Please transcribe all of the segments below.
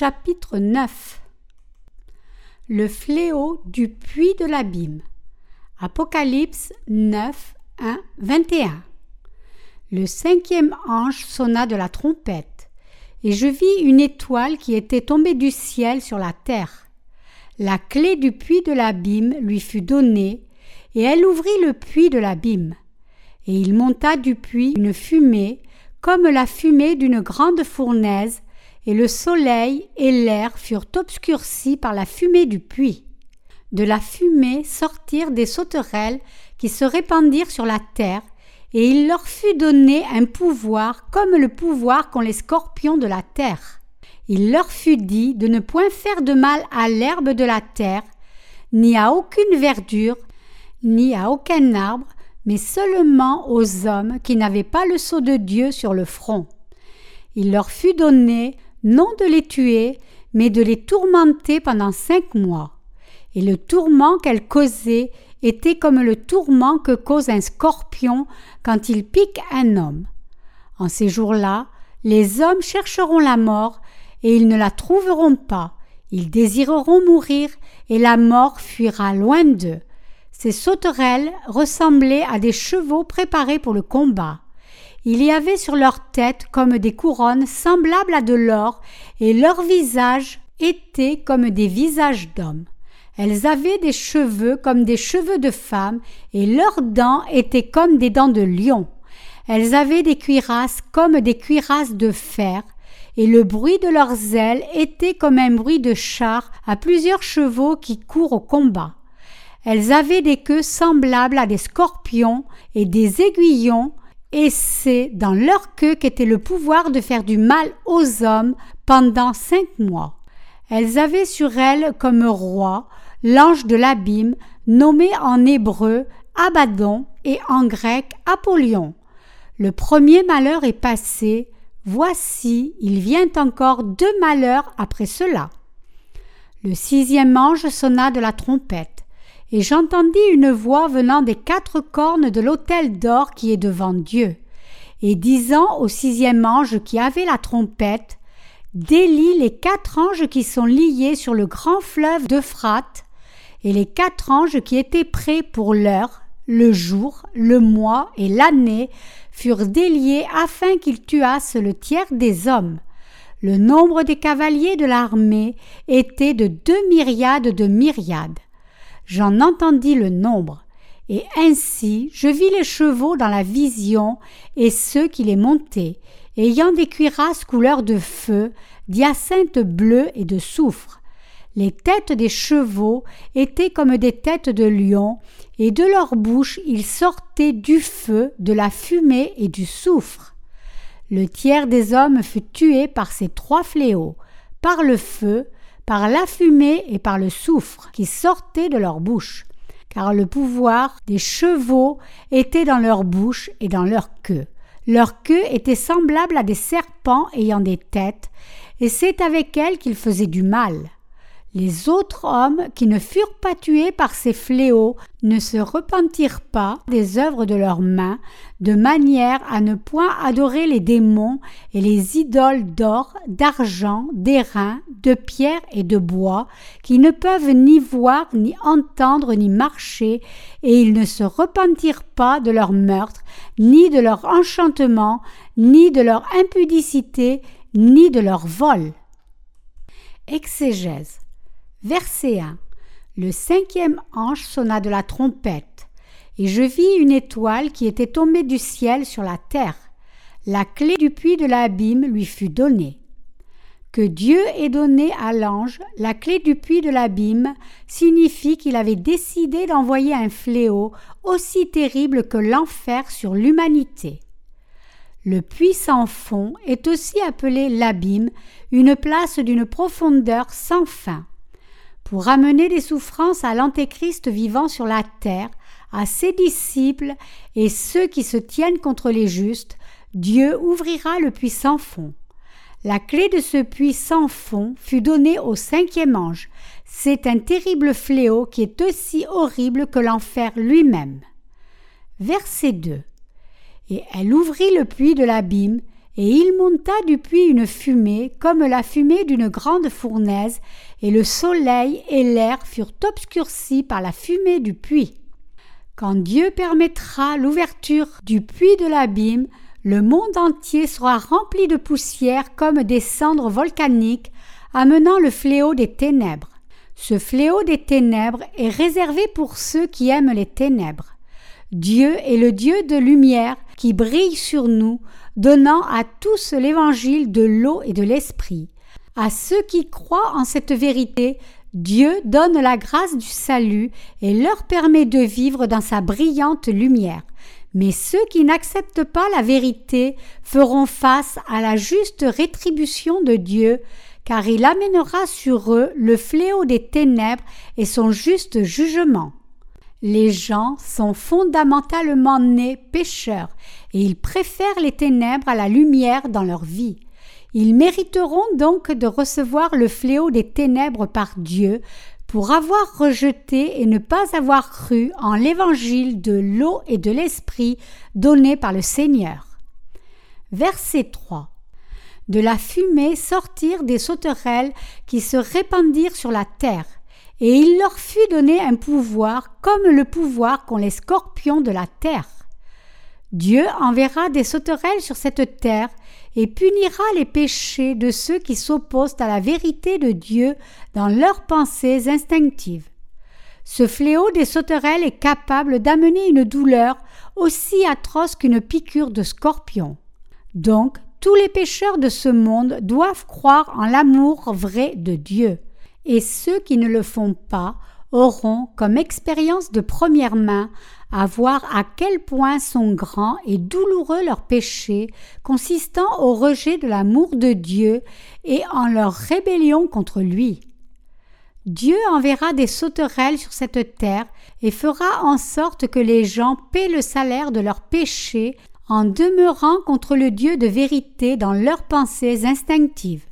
Chapitre 9 Le fléau du puits de l'abîme. Apocalypse 9, 1, 21. Le cinquième ange sonna de la trompette, et je vis une étoile qui était tombée du ciel sur la terre. La clé du puits de l'abîme lui fut donnée, et elle ouvrit le puits de l'abîme. Et il monta du puits une fumée, comme la fumée d'une grande fournaise, et le soleil et l'air furent obscurcis par la fumée du puits. De la fumée sortirent des sauterelles qui se répandirent sur la terre, et il leur fut donné un pouvoir comme le pouvoir qu'ont les scorpions de la terre. Il leur fut dit de ne point faire de mal à l'herbe de la terre, ni à aucune verdure, ni à aucun arbre, mais seulement aux hommes qui n'avaient pas le sceau de Dieu sur le front. Il leur fut donné non de les tuer, mais de les tourmenter pendant cinq mois. Et le tourment qu'elles causaient était comme le tourment que cause un scorpion quand il pique un homme. En ces jours-là, les hommes chercheront la mort, et ils ne la trouveront pas. Ils désireront mourir, et la mort fuira loin d'eux. Ces sauterelles ressemblaient à des chevaux préparés pour le combat. Il y avait sur leur tête comme des couronnes semblables à de l'or, et leurs visages étaient comme des visages d'hommes. Elles avaient des cheveux comme des cheveux de femmes, et leurs dents étaient comme des dents de lion. Elles avaient des cuirasses comme des cuirasses de fer, et le bruit de leurs ailes était comme un bruit de char à plusieurs chevaux qui courent au combat. Elles avaient des queues semblables à des scorpions et des aiguillons et c'est dans leur queue qu'était le pouvoir de faire du mal aux hommes pendant cinq mois. Elles avaient sur elles comme roi l'ange de l'abîme, nommé en hébreu Abaddon et en grec Apollyon. Le premier malheur est passé, voici, il vient encore deux malheurs après cela. Le sixième ange sonna de la trompette et j'entendis une voix venant des quatre cornes de l'autel d'or qui est devant Dieu, et disant au sixième ange qui avait la trompette, Délie les quatre anges qui sont liés sur le grand fleuve d'Euphrate, et les quatre anges qui étaient prêts pour l'heure, le jour, le mois et l'année furent déliés afin qu'ils tuassent le tiers des hommes. Le nombre des cavaliers de l'armée était de deux myriades de myriades j'en entendis le nombre, et ainsi je vis les chevaux dans la vision et ceux qui les montaient, ayant des cuirasses couleur de feu, d'hyacinthe bleu et de soufre. Les têtes des chevaux étaient comme des têtes de lions, et de leur bouche il sortait du feu, de la fumée et du soufre. Le tiers des hommes fut tué par ces trois fléaux, par le feu, par la fumée et par le soufre qui sortait de leur bouche, car le pouvoir des chevaux était dans leur bouche et dans leur queue. Leur queue était semblable à des serpents ayant des têtes, et c'est avec elles qu'ils faisaient du mal. Les autres hommes qui ne furent pas tués par ces fléaux ne se repentirent pas des œuvres de leurs mains, de manière à ne point adorer les démons et les idoles d'or, d'argent, d'airain, de pierre et de bois, qui ne peuvent ni voir, ni entendre, ni marcher, et ils ne se repentirent pas de leur meurtre, ni de leur enchantement, ni de leur impudicité, ni de leur vol. Exégèse. Verset 1. Le cinquième ange sonna de la trompette, et je vis une étoile qui était tombée du ciel sur la terre. La clé du puits de l'abîme lui fut donnée. Que Dieu ait donné à l'ange la clé du puits de l'abîme signifie qu'il avait décidé d'envoyer un fléau aussi terrible que l'enfer sur l'humanité. Le puits sans fond est aussi appelé l'abîme, une place d'une profondeur sans fin pour amener des souffrances à l'Antéchrist vivant sur la terre, à ses disciples et ceux qui se tiennent contre les justes, Dieu ouvrira le puits sans fond. La clé de ce puits sans fond fut donnée au cinquième ange. C'est un terrible fléau qui est aussi horrible que l'enfer lui-même. Verset 2. Et elle ouvrit le puits de l'abîme, Et il monta du puits une fumée, comme la fumée d'une grande fournaise, et le soleil et l'air furent obscurcis par la fumée du puits. Quand Dieu permettra l'ouverture du puits de l'abîme, le monde entier sera rempli de poussière comme des cendres volcaniques, amenant le fléau des ténèbres. Ce fléau des ténèbres est réservé pour ceux qui aiment les ténèbres. Dieu est le Dieu de lumière qui brille sur nous, donnant à tous l'évangile de l'eau et de l'esprit. À ceux qui croient en cette vérité, Dieu donne la grâce du salut et leur permet de vivre dans sa brillante lumière. Mais ceux qui n'acceptent pas la vérité feront face à la juste rétribution de Dieu, car il amènera sur eux le fléau des ténèbres et son juste jugement. Les gens sont fondamentalement nés pécheurs, et ils préfèrent les ténèbres à la lumière dans leur vie. Ils mériteront donc de recevoir le fléau des ténèbres par Dieu pour avoir rejeté et ne pas avoir cru en l'évangile de l'eau et de l'esprit donné par le Seigneur. Verset 3. De la fumée sortirent des sauterelles qui se répandirent sur la terre, et il leur fut donné un pouvoir comme le pouvoir qu'ont les scorpions de la terre. Dieu enverra des sauterelles sur cette terre et punira les péchés de ceux qui s'opposent à la vérité de Dieu dans leurs pensées instinctives. Ce fléau des sauterelles est capable d'amener une douleur aussi atroce qu'une piqûre de scorpion. Donc, tous les pécheurs de ce monde doivent croire en l'amour vrai de Dieu, et ceux qui ne le font pas auront comme expérience de première main à voir à quel point sont grands et douloureux leurs péchés, consistant au rejet de l'amour de Dieu et en leur rébellion contre lui. Dieu enverra des sauterelles sur cette terre et fera en sorte que les gens paient le salaire de leurs péchés en demeurant contre le Dieu de vérité dans leurs pensées instinctives.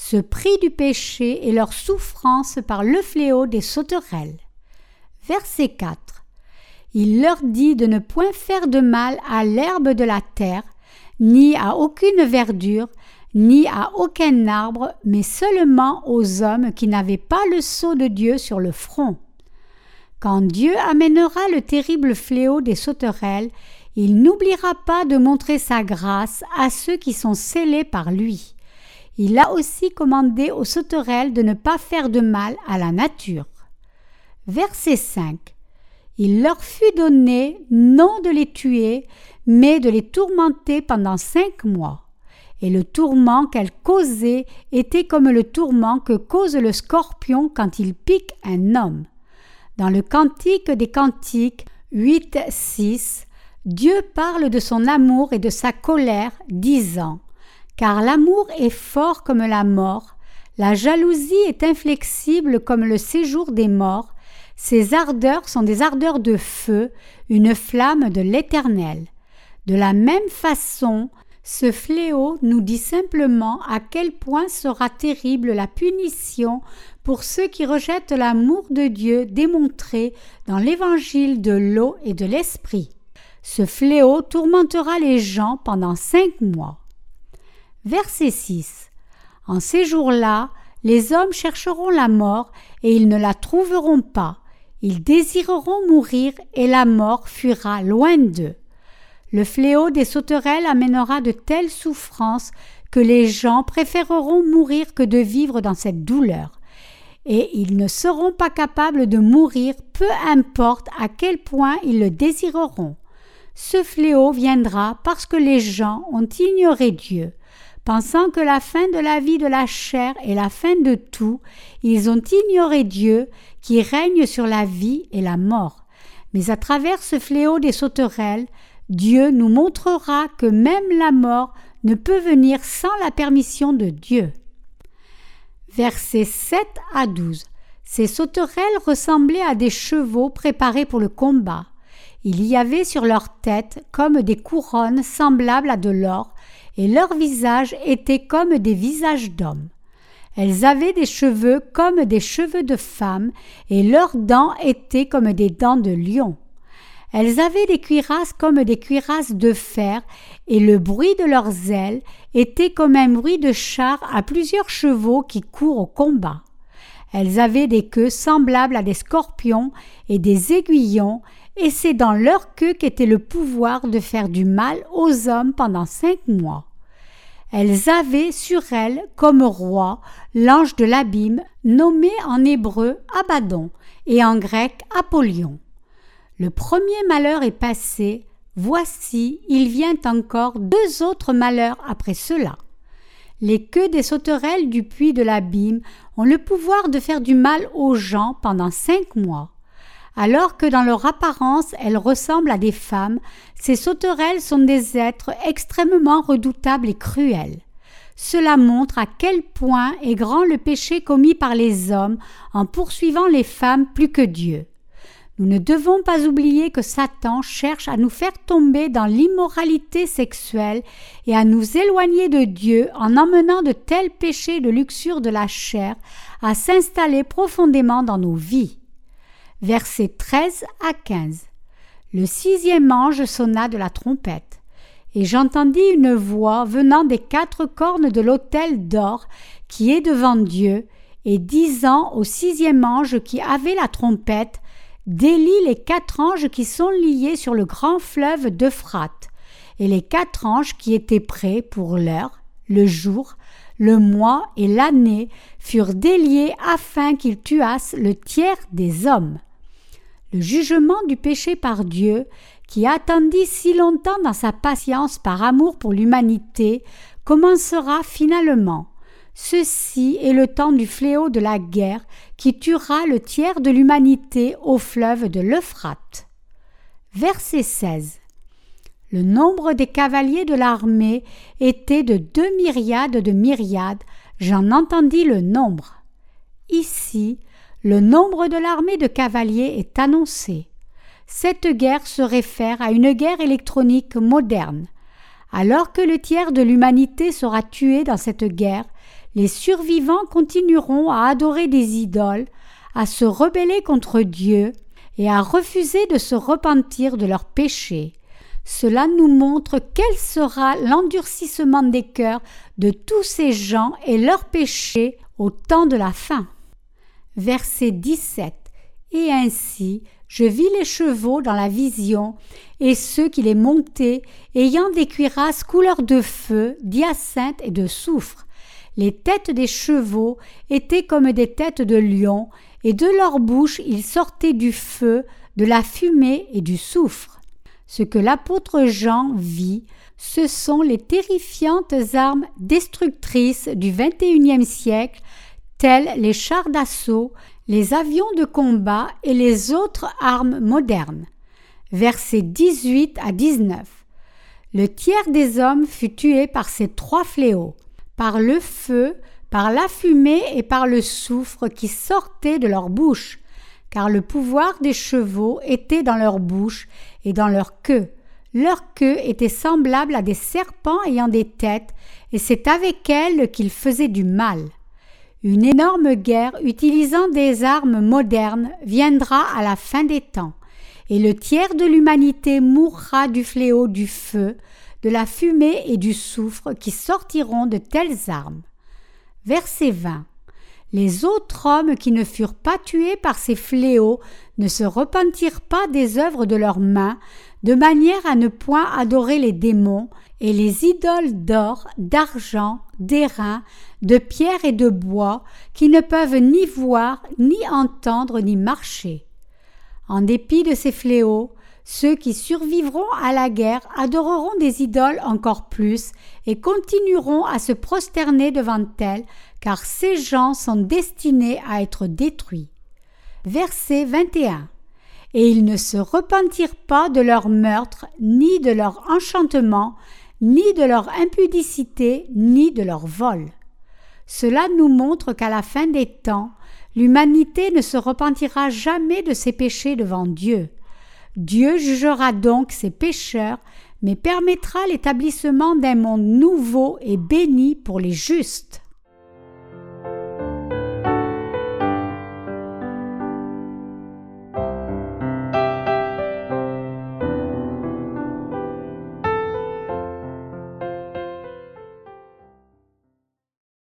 Ce prix du péché est leur souffrance par le fléau des sauterelles. Verset 4 il leur dit de ne point faire de mal à l'herbe de la terre, ni à aucune verdure, ni à aucun arbre, mais seulement aux hommes qui n'avaient pas le sceau de Dieu sur le front. Quand Dieu amènera le terrible fléau des sauterelles, il n'oubliera pas de montrer sa grâce à ceux qui sont scellés par lui. Il a aussi commandé aux sauterelles de ne pas faire de mal à la nature. Verset 5 il leur fut donné non de les tuer, mais de les tourmenter pendant cinq mois. Et le tourment qu'elles causaient était comme le tourment que cause le scorpion quand il pique un homme. Dans le Cantique des Cantiques 8, 6, Dieu parle de son amour et de sa colère, disant Car l'amour est fort comme la mort, la jalousie est inflexible comme le séjour des morts, ces ardeurs sont des ardeurs de feu, une flamme de l'Éternel. De la même façon, ce fléau nous dit simplement à quel point sera terrible la punition pour ceux qui rejettent l'amour de Dieu démontré dans l'évangile de l'eau et de l'esprit. Ce fléau tourmentera les gens pendant cinq mois. Verset 6. En ces jours-là, les hommes chercheront la mort et ils ne la trouveront pas. Ils désireront mourir et la mort fuira loin d'eux. Le fléau des sauterelles amènera de telles souffrances que les gens préféreront mourir que de vivre dans cette douleur. Et ils ne seront pas capables de mourir, peu importe à quel point ils le désireront. Ce fléau viendra parce que les gens ont ignoré Dieu. Pensant que la fin de la vie de la chair est la fin de tout, ils ont ignoré Dieu qui règne sur la vie et la mort. Mais à travers ce fléau des sauterelles, Dieu nous montrera que même la mort ne peut venir sans la permission de Dieu. Versets 7 à 12. Ces sauterelles ressemblaient à des chevaux préparés pour le combat. Il y avait sur leur tête comme des couronnes semblables à de l'or, et leurs visages étaient comme des visages d'hommes. Elles avaient des cheveux comme des cheveux de femmes, et leurs dents étaient comme des dents de lion. Elles avaient des cuirasses comme des cuirasses de fer, et le bruit de leurs ailes était comme un bruit de char à plusieurs chevaux qui courent au combat. Elles avaient des queues semblables à des scorpions et des aiguillons, et c'est dans leur queue qu'était le pouvoir de faire du mal aux hommes pendant cinq mois. Elles avaient sur elles comme roi l'ange de l'abîme, nommé en hébreu Abaddon et en grec Apollyon. Le premier malheur est passé, voici, il vient encore deux autres malheurs après cela. Les queues des sauterelles du puits de l'abîme ont le pouvoir de faire du mal aux gens pendant cinq mois. Alors que dans leur apparence elles ressemblent à des femmes, ces sauterelles sont des êtres extrêmement redoutables et cruels. Cela montre à quel point est grand le péché commis par les hommes en poursuivant les femmes plus que Dieu. Nous ne devons pas oublier que Satan cherche à nous faire tomber dans l'immoralité sexuelle et à nous éloigner de Dieu en emmenant de tels péchés de luxure de la chair à s'installer profondément dans nos vies. Versets 13 à 15. Le sixième ange sonna de la trompette, et j'entendis une voix venant des quatre cornes de l'autel d'or qui est devant Dieu, et disant au sixième ange qui avait la trompette délie les quatre anges qui sont liés sur le grand fleuve d'Euphrate, et les quatre anges qui étaient prêts pour l'heure, le jour, le mois et l'année furent déliés afin qu'ils tuassent le tiers des hommes. Le jugement du péché par Dieu, qui attendit si longtemps dans sa patience par amour pour l'humanité, commencera finalement. Ceci est le temps du fléau de la guerre qui tuera le tiers de l'humanité au fleuve de l'Euphrate. Verset 16. Le nombre des cavaliers de l'armée était de deux myriades de myriades, j'en entendis le nombre. Ici, le nombre de l'armée de cavaliers est annoncé. Cette guerre se réfère à une guerre électronique moderne. Alors que le tiers de l'humanité sera tué dans cette guerre, les survivants continueront à adorer des idoles, à se rebeller contre Dieu et à refuser de se repentir de leurs péchés. Cela nous montre quel sera l'endurcissement des cœurs de tous ces gens et leurs péchés au temps de la fin. Verset 17 Et ainsi je vis les chevaux dans la vision, et ceux qui les montaient, ayant des cuirasses couleur de feu, d'hyacinthe et de soufre, les têtes des chevaux étaient comme des têtes de lions, et de leur bouche il sortait du feu, de la fumée et du soufre. Ce que l'apôtre Jean vit, ce sont les terrifiantes armes destructrices du XXIe siècle, telles les chars d'assaut, les avions de combat et les autres armes modernes. Versets 18 à 19. Le tiers des hommes fut tué par ces trois fléaux par le feu, par la fumée et par le soufre qui sortait de leur bouche, car le pouvoir des chevaux était dans leur bouche et dans leur queue. Leur queue était semblable à des serpents ayant des têtes, et c'est avec elles qu'ils faisaient du mal. Une énorme guerre utilisant des armes modernes viendra à la fin des temps, et le tiers de l'humanité mourra du fléau du feu, de la fumée et du soufre qui sortiront de telles armes. Verset 20. Les autres hommes qui ne furent pas tués par ces fléaux ne se repentirent pas des œuvres de leurs mains, de manière à ne point adorer les démons et les idoles d'or, d'argent, d'airain, de pierre et de bois, qui ne peuvent ni voir, ni entendre, ni marcher. En dépit de ces fléaux, ceux qui survivront à la guerre adoreront des idoles encore plus et continueront à se prosterner devant elles, car ces gens sont destinés à être détruits. Verset 21. Et ils ne se repentirent pas de leur meurtre, ni de leur enchantement, ni de leur impudicité, ni de leur vol. Cela nous montre qu'à la fin des temps, l'humanité ne se repentira jamais de ses péchés devant Dieu. Dieu jugera donc ses pécheurs, mais permettra l'établissement d'un monde nouveau et béni pour les justes.